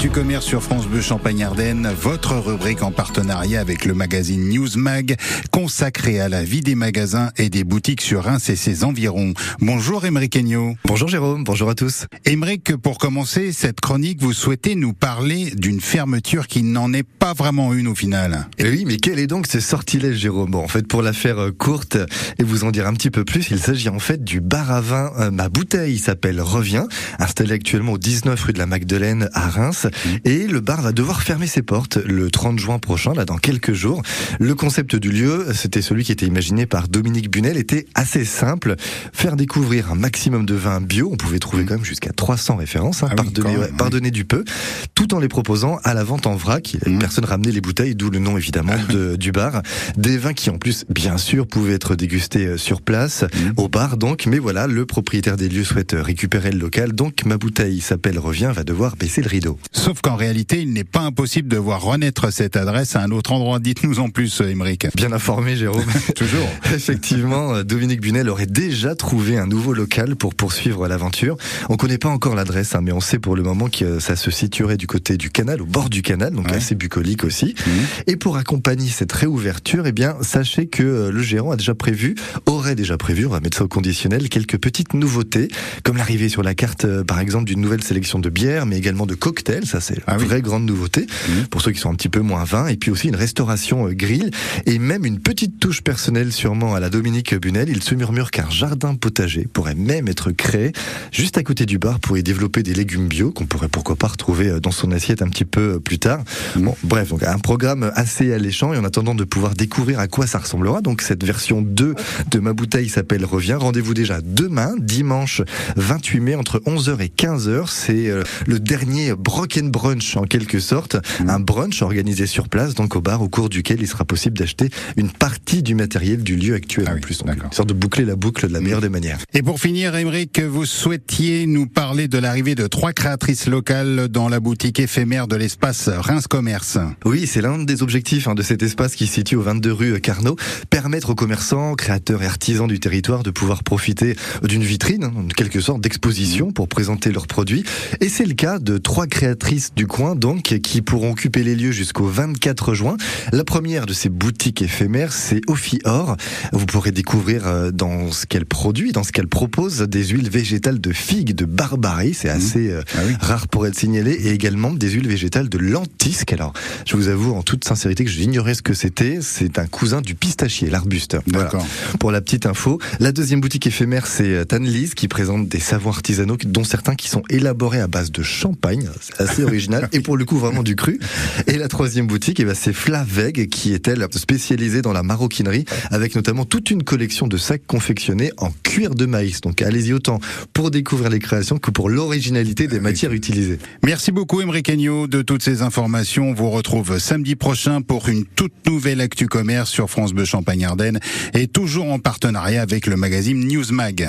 Actu Commerce sur France Bleu Champagne-Ardenne, votre rubrique en partenariat avec le magazine Newsmag, consacré à la vie des magasins et des boutiques sur Reims et ses environs. Bonjour Émeric Agneau. Bonjour Jérôme, bonjour à tous. Émeric, pour commencer cette chronique, vous souhaitez nous parler d'une fermeture qui n'en est pas vraiment une au final. Et oui, mais quel est donc ce sortilège Jérôme? Bon, en fait, pour la faire euh, courte et vous en dire un petit peu plus, il s'agit en fait du bar à vin euh, Ma Bouteille, s'appelle Revient, installé actuellement au 19 rue de la Magdeleine à Reims. Mmh. Et le bar va devoir fermer ses portes le 30 juin prochain, là dans quelques jours. Le concept du lieu, c'était celui qui était imaginé par Dominique Bunel, était assez simple. Faire découvrir un maximum de vins bio, on pouvait trouver mmh. quand même jusqu'à 300 références, hein, ah pardonner, du peu, tout en les proposant à la vente en vrac. Mmh. Personne ramenait les bouteilles, d'où le nom évidemment de, du bar. Des vins qui en plus, bien sûr, pouvaient être dégustés euh, sur place, au bar donc. Mais voilà, le propriétaire des lieux souhaite récupérer le local, donc ma bouteille s'appelle Revient, va devoir baisser le rideau. Sauf qu'en réalité, il n'est pas impossible de voir renaître cette adresse à un autre endroit. Dites-nous en plus, Émeric. Bien informé, Jérôme. Toujours. Effectivement, Dominique Bunel aurait déjà trouvé un nouveau local pour poursuivre l'aventure. On connaît pas encore l'adresse, hein, mais on sait pour le moment que ça se situerait du côté du canal, au bord du canal, donc assez bucolique aussi. Mmh. Et pour accompagner cette réouverture, eh bien, sachez que euh, le gérant a déjà prévu, aurait déjà prévu, on va mettre ça au conditionnel, quelques petites nouveautés, comme l'arrivée sur la carte, euh, par exemple, d'une nouvelle sélection de bières, mais également de cocktails. Ça, c'est ah une vraie grande nouveauté mmh. pour ceux qui sont un petit peu moins vins. Et puis aussi une restauration euh, grill et même une petite touche personnelle sûrement à la Dominique Bunel. Il se murmure qu'un jardin potager pourrait même être créé juste à côté du bar pour y développer des légumes bio qu'on pourrait pourquoi pas retrouver euh, dans son assiette un petit peu plus tard. Mmh. Bon, bref, donc un programme assez alléchant et en attendant de pouvoir découvrir à quoi ça ressemblera, donc cette version 2 de ma bouteille s'appelle Revient. Rendez-vous déjà demain, dimanche 28 mai entre 11h et 15h. C'est le dernier Broken Brunch en quelque sorte, mmh. un brunch organisé sur place, donc au bar, au cours duquel il sera possible d'acheter une partie du matériel du lieu actuel ah en plus. Donc, une sorte de boucler la boucle de la meilleure des manières. Et pour finir, Émeric, vous souhaitiez nous parler de l'arrivée de trois créatrices locales dans la boutique éphémère de l'espace Reims Commerce. Oui, c'est l'un des objectifs hein, de cet espace qui se situe au 22 rue Carnot, permettre aux commerçants, créateurs et artisans du territoire de pouvoir profiter d'une vitrine, en quelque sorte d'exposition pour présenter leurs produits. Et c'est le cas de trois créatrices du coin, donc, qui pourront occuper les lieux jusqu'au 24 juin. La première de ces boutiques éphémères, c'est Ophi Or. Vous pourrez découvrir euh, dans ce qu'elle produit, dans ce qu'elle propose, des huiles végétales de figues de Barbarie. C'est mmh. assez euh, ah rare pour être signalé. Et également des huiles végétales de lentisque. Alors, je vous avoue en toute sincérité que j'ignorais ce que c'était. C'est un cousin du pistachier, l'arbuste. Voilà. Pour la petite info. La deuxième boutique éphémère, c'est euh, Tanlise, qui présente des savons artisanaux, dont certains qui sont élaborés à base de champagne. C'est assez original. et pour le coup, vraiment du cru. Et la troisième boutique, eh ben, c'est Flaveg, qui est elle spécialisée dans la maroquinerie, avec notamment toute une collection de sacs confectionnés en cuir de maïs. Donc allez-y autant pour découvrir les créations que pour l'originalité des matières utilisées. Merci beaucoup Emery Agneau de toutes ces informations. On vous retrouve samedi prochain pour une toute nouvelle Actu Commerce sur France Bleu Champagne-Ardenne et toujours en partenariat avec le magazine Newsmag.